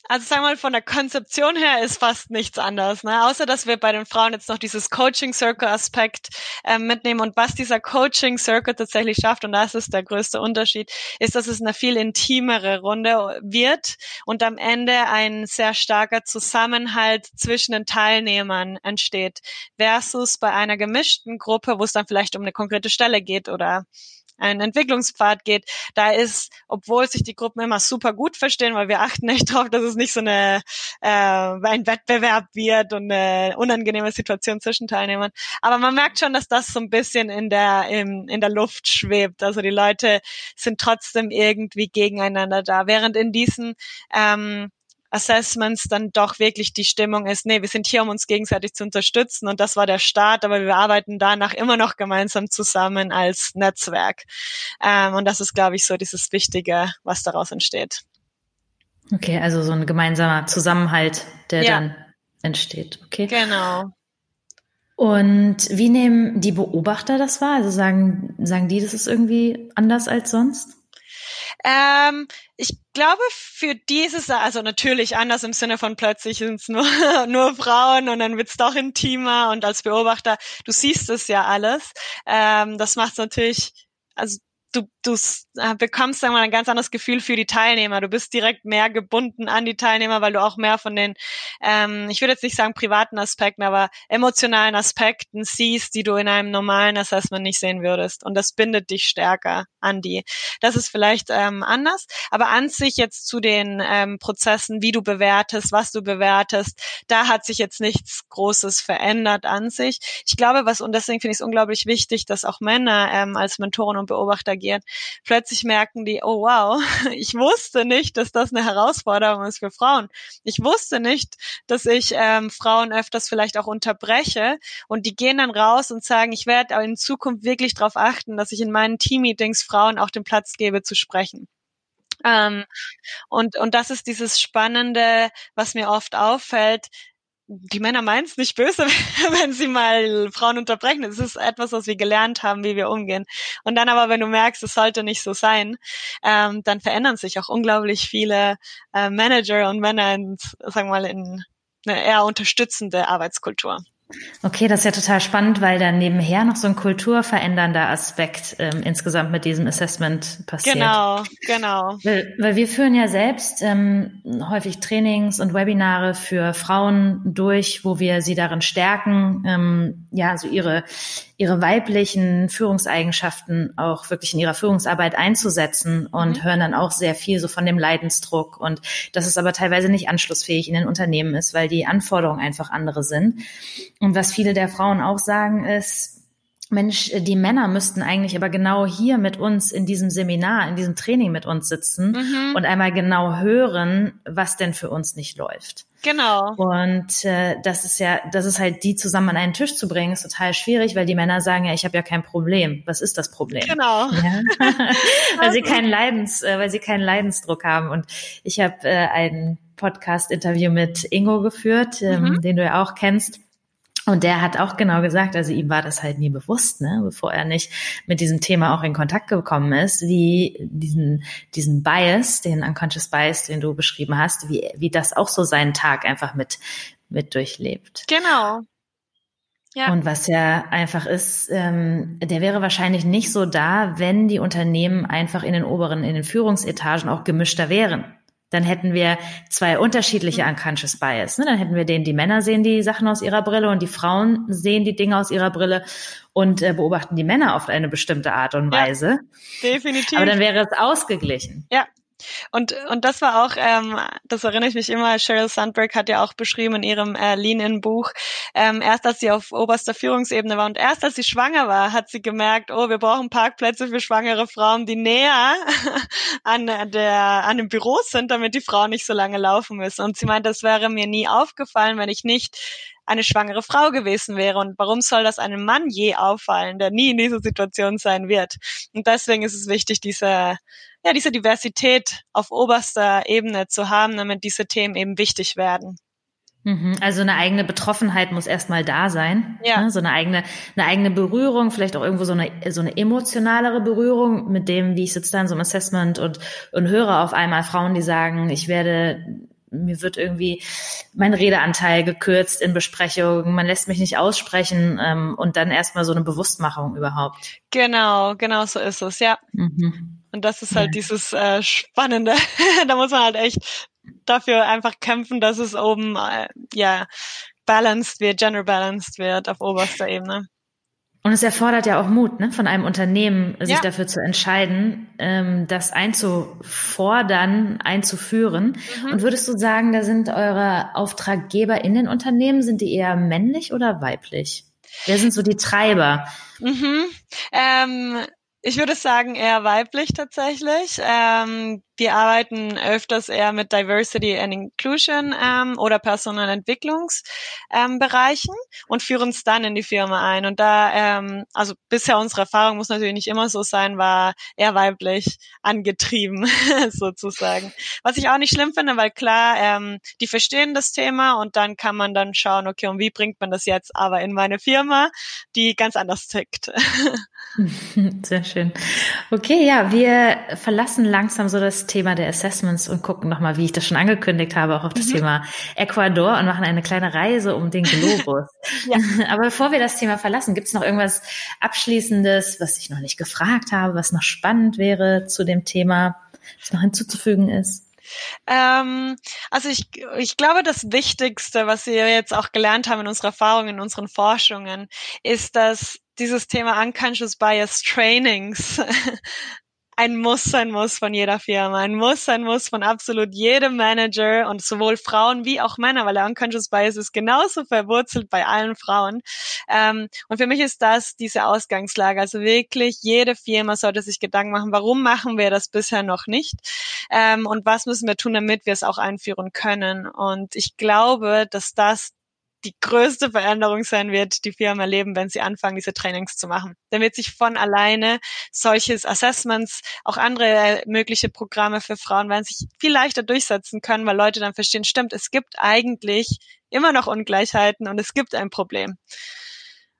also sagen wir mal, von der Konzeption her ist fast nichts anders, ne? Außer dass wir bei den Frauen jetzt noch dieses Coaching Circle Aspekt äh, mitnehmen und was dieser Coaching Circle tatsächlich schafft, und das ist der größte Unterschied, ist, dass es eine viel intimere Runde wird und am Ende ein sehr starker Zusammenhalt zwischen den Teilnehmern entsteht, versus bei einer gemischten Gruppe, wo es dann vielleicht um eine konkrete Stelle geht oder einen Entwicklungspfad geht, da ist, obwohl sich die Gruppen immer super gut verstehen, weil wir achten echt drauf, dass es nicht so eine äh, ein Wettbewerb wird und eine unangenehme Situation zwischen Teilnehmern. Aber man merkt schon, dass das so ein bisschen in der in, in der Luft schwebt. Also die Leute sind trotzdem irgendwie gegeneinander da, während in diesen ähm, Assessments dann doch wirklich die Stimmung ist, nee, wir sind hier, um uns gegenseitig zu unterstützen und das war der Start, aber wir arbeiten danach immer noch gemeinsam zusammen als Netzwerk. Ähm, und das ist, glaube ich, so dieses Wichtige, was daraus entsteht. Okay, also so ein gemeinsamer Zusammenhalt, der ja. dann entsteht. Okay. Genau. Und wie nehmen die Beobachter das wahr? Also sagen, sagen die, das ist irgendwie anders als sonst? Ähm, ich glaube, für dieses, also natürlich anders im Sinne von plötzlich sind es nur, [LAUGHS] nur Frauen und dann wird's doch intimer und als Beobachter, du siehst es ja alles. Ähm, das macht natürlich, also du, du äh, bekommst sagen wir mal ein ganz anderes Gefühl für die Teilnehmer. Du bist direkt mehr gebunden an die Teilnehmer, weil du auch mehr von den, ähm, ich würde jetzt nicht sagen privaten Aspekten, aber emotionalen Aspekten siehst, die du in einem normalen Assessment nicht sehen würdest. Und das bindet dich stärker an die. Das ist vielleicht ähm, anders, aber an sich jetzt zu den ähm, Prozessen, wie du bewertest, was du bewertest, da hat sich jetzt nichts Großes verändert an sich. Ich glaube, was und deswegen finde ich es unglaublich wichtig, dass auch Männer ähm, als Mentoren und Beobachter reagieren. Plötzlich merken die, oh wow, [LAUGHS] ich wusste nicht, dass das eine Herausforderung ist für Frauen. Ich wusste nicht, dass ich ähm, Frauen öfters vielleicht auch unterbreche und die gehen dann raus und sagen, ich werde in Zukunft wirklich darauf achten, dass ich in meinen Teammeetings Frauen auch den Platz gebe zu sprechen. Ähm, und, und das ist dieses Spannende, was mir oft auffällt die Männer meinen es nicht böse, [LAUGHS] wenn sie mal Frauen unterbrechen. Es ist etwas, was wir gelernt haben, wie wir umgehen. Und dann aber, wenn du merkst, es sollte nicht so sein, ähm, dann verändern sich auch unglaublich viele äh, Manager und Männer in, sagen wir mal, in eine eher unterstützende Arbeitskultur. Okay, das ist ja total spannend, weil dann nebenher noch so ein kulturverändernder Aspekt ähm, insgesamt mit diesem Assessment passiert. Genau, genau. Weil, weil wir führen ja selbst ähm, häufig Trainings und Webinare für Frauen durch, wo wir sie darin stärken, ähm, ja, so ihre ihre weiblichen Führungseigenschaften auch wirklich in ihrer Führungsarbeit einzusetzen und mhm. hören dann auch sehr viel so von dem Leidensdruck und dass es aber teilweise nicht anschlussfähig in den Unternehmen ist, weil die Anforderungen einfach andere sind. Und was viele der Frauen auch sagen ist, Mensch, die Männer müssten eigentlich aber genau hier mit uns in diesem Seminar, in diesem Training mit uns sitzen mhm. und einmal genau hören, was denn für uns nicht läuft. Genau. Und äh, das ist ja, das ist halt die zusammen an einen Tisch zu bringen, ist total schwierig, weil die Männer sagen ja, ich habe ja kein Problem. Was ist das Problem? Genau. Ja? [LAUGHS] [LAUGHS] weil sie keinen Leidens, äh, weil sie keinen Leidensdruck haben. Und ich habe äh, ein Podcast-Interview mit Ingo geführt, ähm, mhm. den du ja auch kennst. Und der hat auch genau gesagt, also ihm war das halt nie bewusst, ne, bevor er nicht mit diesem Thema auch in Kontakt gekommen ist, wie diesen, diesen Bias, den Unconscious Bias, den du beschrieben hast, wie, wie das auch so seinen Tag einfach mit, mit durchlebt. Genau. Ja. Und was ja einfach ist, ähm, der wäre wahrscheinlich nicht so da, wenn die Unternehmen einfach in den oberen, in den Führungsetagen auch gemischter wären dann hätten wir zwei unterschiedliche mhm. Unconscious Bias. Ne? Dann hätten wir den, die Männer sehen die Sachen aus ihrer Brille und die Frauen sehen die Dinge aus ihrer Brille und äh, beobachten die Männer auf eine bestimmte Art und Weise. Ja, definitiv. Aber dann wäre es ausgeglichen. Ja, Und, und das war auch, ähm, das erinnere ich mich immer, Sheryl Sandberg hat ja auch beschrieben in ihrem äh, Lean-In-Buch, ähm, erst als sie auf oberster Führungsebene war und erst als sie schwanger war, hat sie gemerkt, oh, wir brauchen Parkplätze für schwangere Frauen, die näher [LAUGHS] an, der, an dem Büro sind, damit die Frauen nicht so lange laufen müssen. Und sie meint, das wäre mir nie aufgefallen, wenn ich nicht eine schwangere Frau gewesen wäre. Und warum soll das einem Mann je auffallen, der nie in dieser Situation sein wird? Und deswegen ist es wichtig, diese ja, diese Diversität auf oberster Ebene zu haben, damit diese Themen eben wichtig werden. Mhm. Also eine eigene Betroffenheit muss erstmal da sein. Ja. Ne? So eine eigene, eine eigene Berührung, vielleicht auch irgendwo so eine, so eine emotionalere Berührung mit dem, wie ich sitze da in so einem Assessment und, und höre auf einmal Frauen, die sagen, ich werde mir wird irgendwie mein Redeanteil gekürzt in Besprechungen, man lässt mich nicht aussprechen ähm, und dann erstmal so eine Bewusstmachung überhaupt. Genau, genau so ist es, ja. Mhm. Und das ist halt ja. dieses äh, Spannende. [LAUGHS] da muss man halt echt dafür einfach kämpfen, dass es oben äh, ja balanced wird, gender balanced wird auf oberster Ebene. Und es erfordert ja auch Mut ne, von einem Unternehmen, sich ja. dafür zu entscheiden, ähm, das einzufordern, einzuführen. Mhm. Und würdest du sagen, da sind eure Auftraggeber in den Unternehmen, sind die eher männlich oder weiblich? Wer sind so die Treiber? Mhm. Ähm, ich würde sagen eher weiblich tatsächlich. Ähm, wir arbeiten öfters eher mit Diversity and Inclusion ähm, oder Personalentwicklungsbereichen ähm, und führen es dann in die Firma ein. Und da, ähm, also bisher unsere Erfahrung muss natürlich nicht immer so sein, war eher weiblich angetrieben [LAUGHS] sozusagen. Was ich auch nicht schlimm finde, weil klar, ähm, die verstehen das Thema und dann kann man dann schauen, okay, und wie bringt man das jetzt aber in meine Firma, die ganz anders tickt. [LAUGHS] Sehr schön. Okay, ja, wir verlassen langsam so das Thema der Assessments und gucken nochmal, wie ich das schon angekündigt habe, auch auf das mhm. Thema Ecuador und machen eine kleine Reise um den Globus. [LAUGHS] ja. [LAUGHS] Aber bevor wir das Thema verlassen, gibt es noch irgendwas Abschließendes, was ich noch nicht gefragt habe, was noch spannend wäre zu dem Thema, was noch hinzuzufügen ist? Ähm, also ich, ich glaube, das Wichtigste, was wir jetzt auch gelernt haben in unserer Erfahrung, in unseren Forschungen, ist, dass dieses Thema Unconscious Bias Trainings ein Muss sein muss von jeder Firma, ein Muss sein muss von absolut jedem Manager und sowohl Frauen wie auch Männer, weil der Unconscious Bias ist genauso verwurzelt bei allen Frauen. Ähm, und für mich ist das diese Ausgangslage. Also wirklich, jede Firma sollte sich Gedanken machen, warum machen wir das bisher noch nicht? Ähm, und was müssen wir tun, damit wir es auch einführen können? Und ich glaube, dass das die größte Veränderung sein wird, die Firmen erleben, wenn sie anfangen, diese Trainings zu machen. Dann wird sich von alleine solches Assessments, auch andere äh, mögliche Programme für Frauen werden sich viel leichter durchsetzen können, weil Leute dann verstehen, stimmt, es gibt eigentlich immer noch Ungleichheiten und es gibt ein Problem.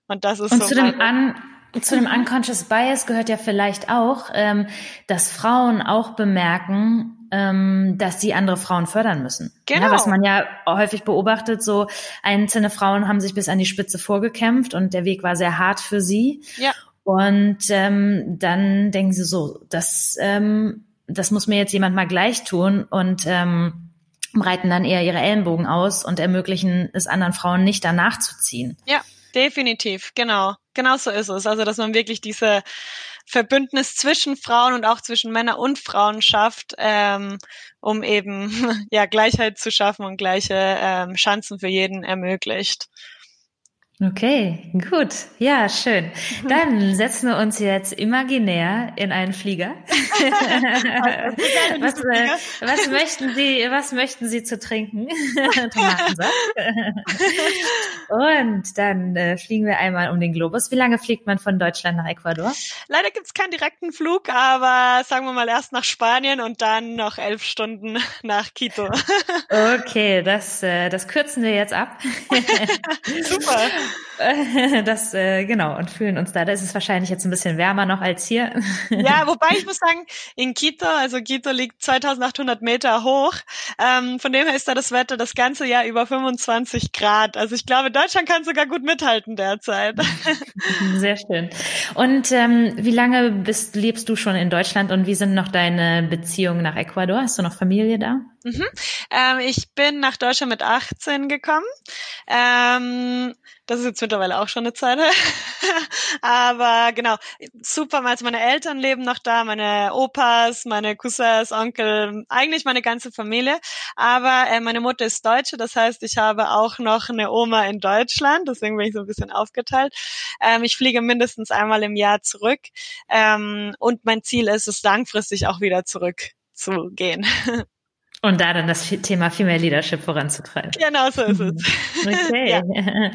Und das ist und so. Zu dem An [LAUGHS] zu dem Unconscious Bias gehört ja vielleicht auch, ähm, dass Frauen auch bemerken, ähm, dass sie andere Frauen fördern müssen. Genau. Ja, was man ja häufig beobachtet, so einzelne Frauen haben sich bis an die Spitze vorgekämpft und der Weg war sehr hart für sie. Ja. Und ähm, dann denken sie so, das, ähm, das muss mir jetzt jemand mal gleich tun und ähm, breiten dann eher ihre Ellenbogen aus und ermöglichen es anderen Frauen nicht danach zu ziehen. Ja, definitiv, genau. Genau so ist es. Also, dass man wirklich diese Verbündnis zwischen Frauen und auch zwischen Männer und Frauen schafft, ähm, um eben [LAUGHS] ja Gleichheit zu schaffen und gleiche ähm, Chancen für jeden ermöglicht. Okay, gut. Ja, schön. [LAUGHS] Dann setzen wir uns jetzt imaginär in einen Flieger. [LAUGHS] was, äh, was, möchten Sie, was möchten Sie zu trinken? [LAUGHS] Tomatensaft. Und dann äh, fliegen wir einmal um den Globus. Wie lange fliegt man von Deutschland nach Ecuador? Leider gibt's keinen direkten Flug, aber sagen wir mal erst nach Spanien und dann noch elf Stunden nach Quito. okay, das, äh, das kürzen wir jetzt ab. Super. [LAUGHS] Das, äh, genau, und fühlen uns da. Da ist es wahrscheinlich jetzt ein bisschen wärmer noch als hier. Ja, wobei ich muss sagen, in Quito, also Quito liegt 2800 Meter hoch. Ähm, von dem her ist da das Wetter das ganze Jahr über 25 Grad. Also ich glaube, Deutschland kann sogar gut mithalten derzeit. [LAUGHS] Sehr schön. Und ähm, wie lange bist, lebst du schon in Deutschland und wie sind noch deine Beziehungen nach Ecuador? Hast du noch Familie da? Mhm. Ähm, ich bin nach Deutschland mit 18 gekommen. Ähm, das ist jetzt mittlerweile auch schon eine Zeit. [LAUGHS] Aber genau, super. Also meine Eltern leben noch da, meine Opas, meine Cousins, Onkel, eigentlich meine ganze Familie. Aber äh, meine Mutter ist Deutsche, das heißt, ich habe auch noch eine Oma in Deutschland. Deswegen bin ich so ein bisschen aufgeteilt. Ähm, ich fliege mindestens einmal im Jahr zurück. Ähm, und mein Ziel ist es, langfristig auch wieder zurückzugehen. Und da dann das Thema Female Leadership voranzutreiben. Genau so ist es. Okay. [LAUGHS] ja. [LAUGHS]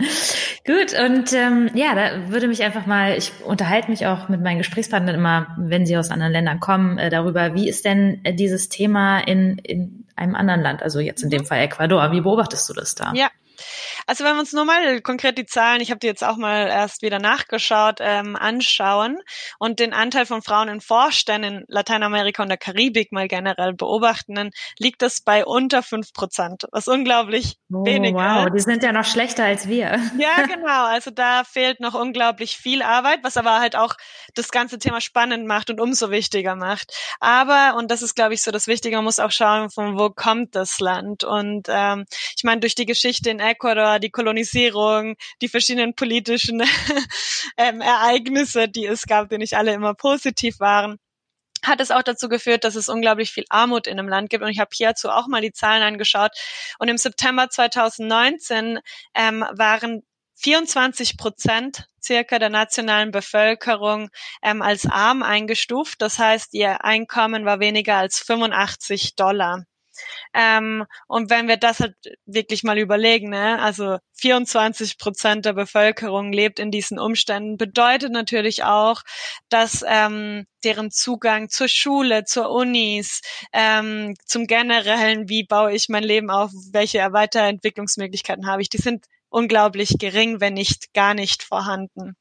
Gut, und ähm, ja, da würde mich einfach mal, ich unterhalte mich auch mit meinen Gesprächspartnern immer, wenn sie aus anderen Ländern kommen, äh, darüber, wie ist denn äh, dieses Thema in, in einem anderen Land, also jetzt in dem mhm. Fall Ecuador, wie beobachtest du das da? Ja, also wenn wir uns nur mal konkret die Zahlen, ich habe die jetzt auch mal erst wieder nachgeschaut, ähm, anschauen und den Anteil von Frauen in Vorständen in Lateinamerika und der Karibik mal generell beobachten, dann liegt das bei unter fünf Prozent, was unglaublich oh, wenig Wow, ist. die sind ja noch schlechter als wir. Ja, [LAUGHS] genau. Also da fehlt noch unglaublich viel Arbeit, was aber halt auch das ganze Thema spannend macht und umso wichtiger macht. Aber, und das ist, glaube ich, so das Wichtige, man muss auch schauen, von wo kommt das Land. Und ähm, ich meine, durch die Geschichte in Ecuador die Kolonisierung, die verschiedenen politischen [LAUGHS] ähm, Ereignisse, die es gab, die nicht alle immer positiv waren hat es auch dazu geführt, dass es unglaublich viel Armut in dem Land gibt. Und ich habe hierzu auch mal die Zahlen angeschaut. Und im September 2019 ähm, waren 24 Prozent circa der nationalen Bevölkerung ähm, als arm eingestuft. Das heißt, ihr Einkommen war weniger als 85 Dollar. Ähm, und wenn wir das halt wirklich mal überlegen, ne, also 24 Prozent der Bevölkerung lebt in diesen Umständen, bedeutet natürlich auch, dass ähm, deren Zugang zur Schule, zur Unis, ähm, zum generellen, wie baue ich mein Leben auf, welche Weiterentwicklungsmöglichkeiten habe ich, die sind unglaublich gering, wenn nicht gar nicht vorhanden.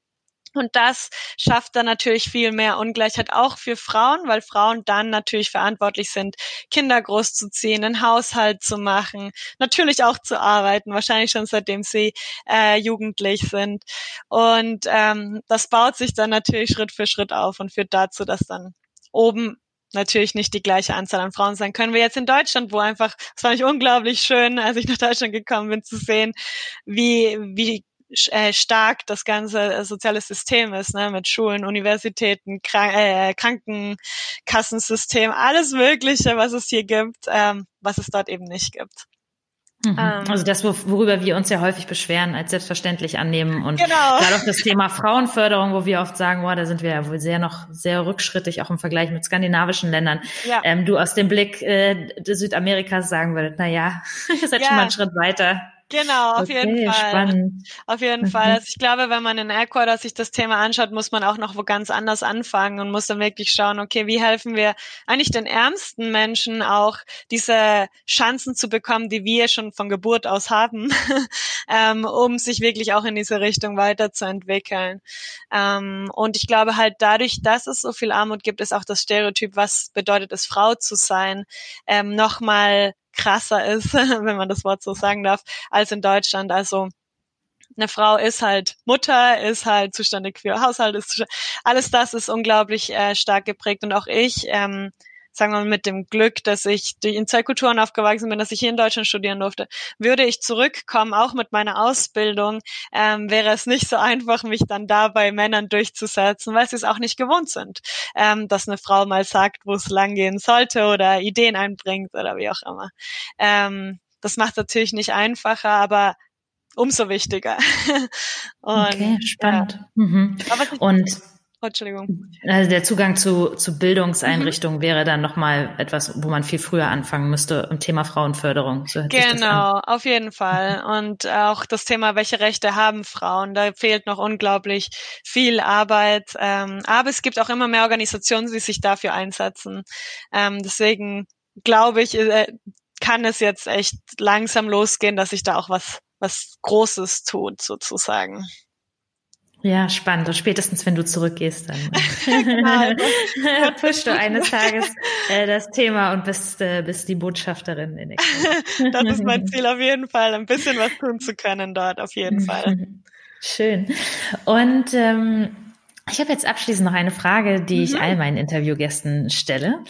Und das schafft dann natürlich viel mehr Ungleichheit auch für Frauen, weil Frauen dann natürlich verantwortlich sind, Kinder großzuziehen, einen Haushalt zu machen, natürlich auch zu arbeiten, wahrscheinlich schon seitdem sie äh, jugendlich sind. Und ähm, das baut sich dann natürlich Schritt für Schritt auf und führt dazu, dass dann oben natürlich nicht die gleiche Anzahl an Frauen sein können wir jetzt in Deutschland, wo einfach, es fand ich unglaublich schön, als ich nach Deutschland gekommen bin, zu sehen, wie, wie äh, stark das ganze äh, soziale System ist, ne, mit Schulen, Universitäten, Krank äh, Krankenkassensystem, alles Mögliche, was es hier gibt, ähm, was es dort eben nicht gibt. Mhm. Ähm, also das, worüber wir uns ja häufig beschweren, als selbstverständlich annehmen und genau. gerade auch das Thema Frauenförderung, wo wir oft sagen, boah, da sind wir ja wohl sehr noch sehr rückschrittig, auch im Vergleich mit skandinavischen Ländern. Ja. Ähm, du aus dem Blick äh, Südamerikas sagen würdest, na ja, [LAUGHS] ihr seid ja. schon mal einen Schritt weiter. Genau, auf okay, jeden Fall. Spannend. Auf jeden mhm. Fall. Also ich glaube, wenn man in Ecuador sich das Thema anschaut, muss man auch noch wo ganz anders anfangen und muss dann wirklich schauen, okay, wie helfen wir eigentlich den ärmsten Menschen auch diese Chancen zu bekommen, die wir schon von Geburt aus haben, [LAUGHS] ähm, um sich wirklich auch in diese Richtung weiterzuentwickeln. Ähm, und ich glaube halt dadurch, dass es so viel Armut gibt, ist auch das Stereotyp, was bedeutet es, Frau zu sein, ähm, nochmal krasser ist, [LAUGHS] wenn man das Wort so sagen darf, als in Deutschland. Also eine Frau ist halt Mutter, ist halt zuständig für Haushalt, ist alles das ist unglaublich äh, stark geprägt und auch ich ähm, sagen wir mal, mit dem Glück, dass ich in zwei Kulturen aufgewachsen bin, dass ich hier in Deutschland studieren durfte. Würde ich zurückkommen, auch mit meiner Ausbildung, ähm, wäre es nicht so einfach, mich dann da bei Männern durchzusetzen, weil sie es auch nicht gewohnt sind, ähm, dass eine Frau mal sagt, wo es langgehen sollte oder Ideen einbringt oder wie auch immer. Ähm, das macht natürlich nicht einfacher, aber umso wichtiger. [LAUGHS] Und, okay, spannend. Ja. Mhm. Und Entschuldigung. Also der Zugang zu, zu Bildungseinrichtungen mhm. wäre dann nochmal etwas, wo man viel früher anfangen müsste im Thema Frauenförderung. So genau, auf jeden Fall. Und auch das Thema, welche Rechte haben Frauen, da fehlt noch unglaublich viel Arbeit. Ähm, aber es gibt auch immer mehr Organisationen, die sich dafür einsetzen. Ähm, deswegen glaube ich, äh, kann es jetzt echt langsam losgehen, dass sich da auch was, was Großes tut, sozusagen. Ja, spannend. Und spätestens, wenn du zurückgehst, dann genau. [LAUGHS] [LAUGHS] pushst du eines Tages äh, das Thema und bist, äh, bist die Botschafterin in Das ist mein [LAUGHS] Ziel auf jeden Fall, ein bisschen was tun zu können dort, auf jeden Fall. Schön. Und ähm, Ich habe jetzt abschließend noch eine Frage, die mhm. ich all meinen Interviewgästen stelle.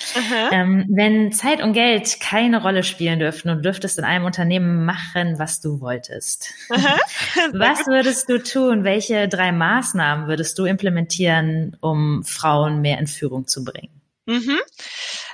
Ähm, wenn Zeit und Geld keine Rolle spielen dürften und du dürftest in einem Unternehmen machen, was du wolltest, [LAUGHS] was würdest du tun? Welche drei Maßnahmen würdest du implementieren, um Frauen mehr in Führung zu bringen? Mhm.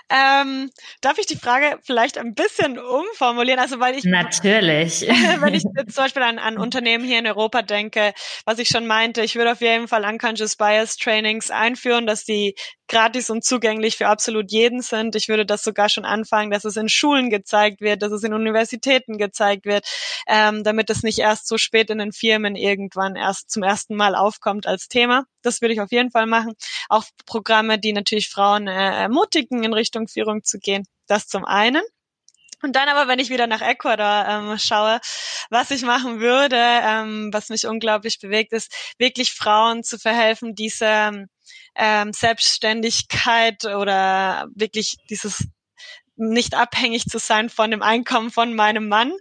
Ähm, darf ich die Frage vielleicht ein bisschen umformulieren? Also weil ich natürlich, [LAUGHS] wenn ich jetzt zum Beispiel an, an Unternehmen hier in Europa denke, was ich schon meinte, ich würde auf jeden Fall Unconscious Bias Trainings einführen, dass die gratis und zugänglich für absolut jeden sind. Ich würde das sogar schon anfangen, dass es in Schulen gezeigt wird, dass es in Universitäten gezeigt wird, ähm, damit es nicht erst so spät in den Firmen irgendwann erst zum ersten Mal aufkommt als Thema. Das würde ich auf jeden Fall machen. Auch Programme, die natürlich Frauen äh, ermutigen, in Richtung Führung zu gehen. Das zum einen. Und dann aber, wenn ich wieder nach Ecuador ähm, schaue, was ich machen würde, ähm, was mich unglaublich bewegt, ist wirklich Frauen zu verhelfen, diese ähm, Selbstständigkeit oder wirklich dieses nicht abhängig zu sein von dem Einkommen von meinem Mann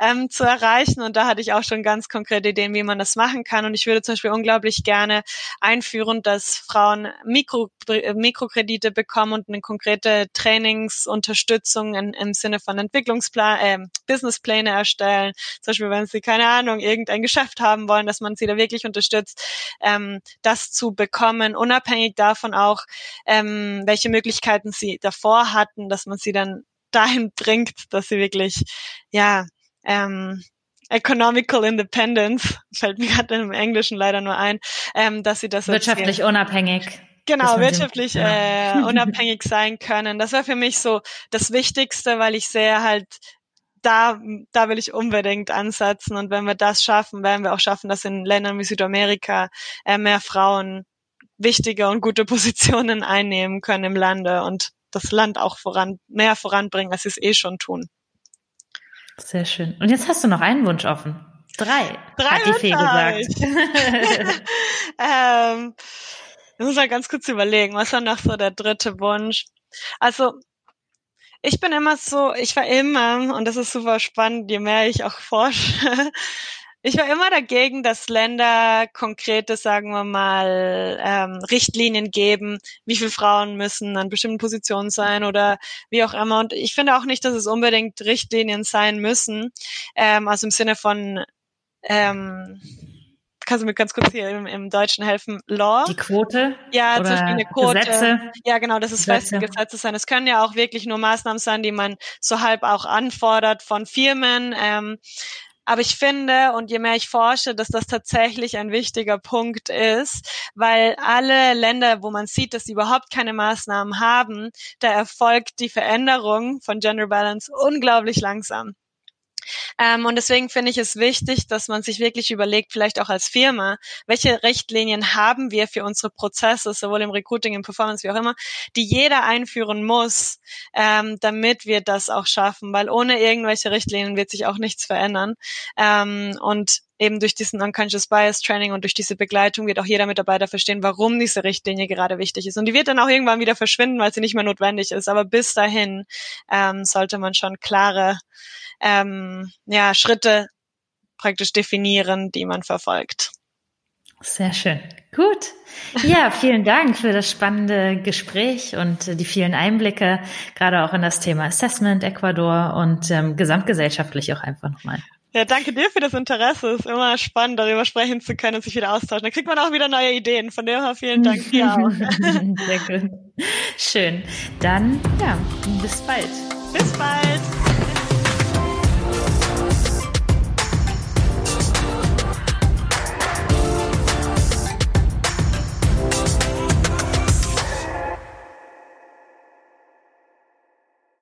ähm, zu erreichen. Und da hatte ich auch schon ganz konkrete Ideen, wie man das machen kann. Und ich würde zum Beispiel unglaublich gerne einführen, dass Frauen Mikro, äh, Mikrokredite bekommen und eine konkrete Trainingsunterstützung in, im Sinne von Entwicklungsplan, äh, Businesspläne erstellen. Zum Beispiel, wenn sie keine Ahnung irgendein Geschäft haben wollen, dass man sie da wirklich unterstützt, ähm, das zu bekommen, unabhängig davon auch, ähm, welche Möglichkeiten sie davor hatten, dass man sie dann dann dahin bringt, dass sie wirklich, ja, ähm, Economical Independence, fällt mir gerade im Englischen leider nur ein, ähm, dass sie das wirtschaftlich erzählen. unabhängig. Genau, wirtschaftlich ja. äh, [LAUGHS] unabhängig sein können. Das war für mich so das Wichtigste, weil ich sehe halt, da, da will ich unbedingt ansetzen. Und wenn wir das schaffen, werden wir auch schaffen, dass in Ländern wie Südamerika äh, mehr Frauen wichtige und gute [LAUGHS] Positionen einnehmen können im Lande. Und das Land auch voran, mehr voranbringen, als sie es eh schon tun. Sehr schön. Und jetzt hast du noch einen Wunsch offen. Drei, Drei hat die Fee gesagt. [LAUGHS] ähm, ich muss mal ganz kurz überlegen, was war noch so der dritte Wunsch? Also, ich bin immer so, ich war immer, und das ist super spannend, je mehr ich auch forsche, ich war immer dagegen, dass Länder konkrete, sagen wir mal, ähm, Richtlinien geben, wie viele Frauen müssen an bestimmten Positionen sein oder wie auch immer. Und ich finde auch nicht, dass es unbedingt Richtlinien sein müssen, ähm, also im Sinne von ähm, kannst du mir ganz kurz hier im, im Deutschen helfen? Law? Die Quote? Ja, zum Beispiel eine Quote. Gesetze? Ja, genau, das ist feste Gesetze sein. Es können ja auch wirklich nur Maßnahmen sein, die man so halb auch anfordert von Firmen. Ähm, aber ich finde, und je mehr ich forsche, dass das tatsächlich ein wichtiger Punkt ist, weil alle Länder, wo man sieht, dass sie überhaupt keine Maßnahmen haben, da erfolgt die Veränderung von Gender Balance unglaublich langsam. Ähm, und deswegen finde ich es wichtig, dass man sich wirklich überlegt, vielleicht auch als Firma, welche Richtlinien haben wir für unsere Prozesse, sowohl im Recruiting, im Performance, wie auch immer, die jeder einführen muss, ähm, damit wir das auch schaffen, weil ohne irgendwelche Richtlinien wird sich auch nichts verändern. Ähm, und eben durch diesen Unconscious Bias Training und durch diese Begleitung wird auch jeder Mitarbeiter verstehen, warum diese Richtlinie gerade wichtig ist. Und die wird dann auch irgendwann wieder verschwinden, weil sie nicht mehr notwendig ist. Aber bis dahin ähm, sollte man schon klare ähm, ja, Schritte praktisch definieren, die man verfolgt. Sehr schön. Gut. Ja, [LAUGHS] vielen Dank für das spannende Gespräch und die vielen Einblicke, gerade auch in das Thema Assessment Ecuador und ähm, gesamtgesellschaftlich auch einfach nochmal. Ja, danke dir für das Interesse. Es ist immer spannend, darüber sprechen zu können und sich wieder austauschen. Da kriegt man auch wieder neue Ideen. Von dem vielen Dank [LAUGHS] dir auch. Sehr gut. Schön. Dann, ja, bis bald. Bis bald.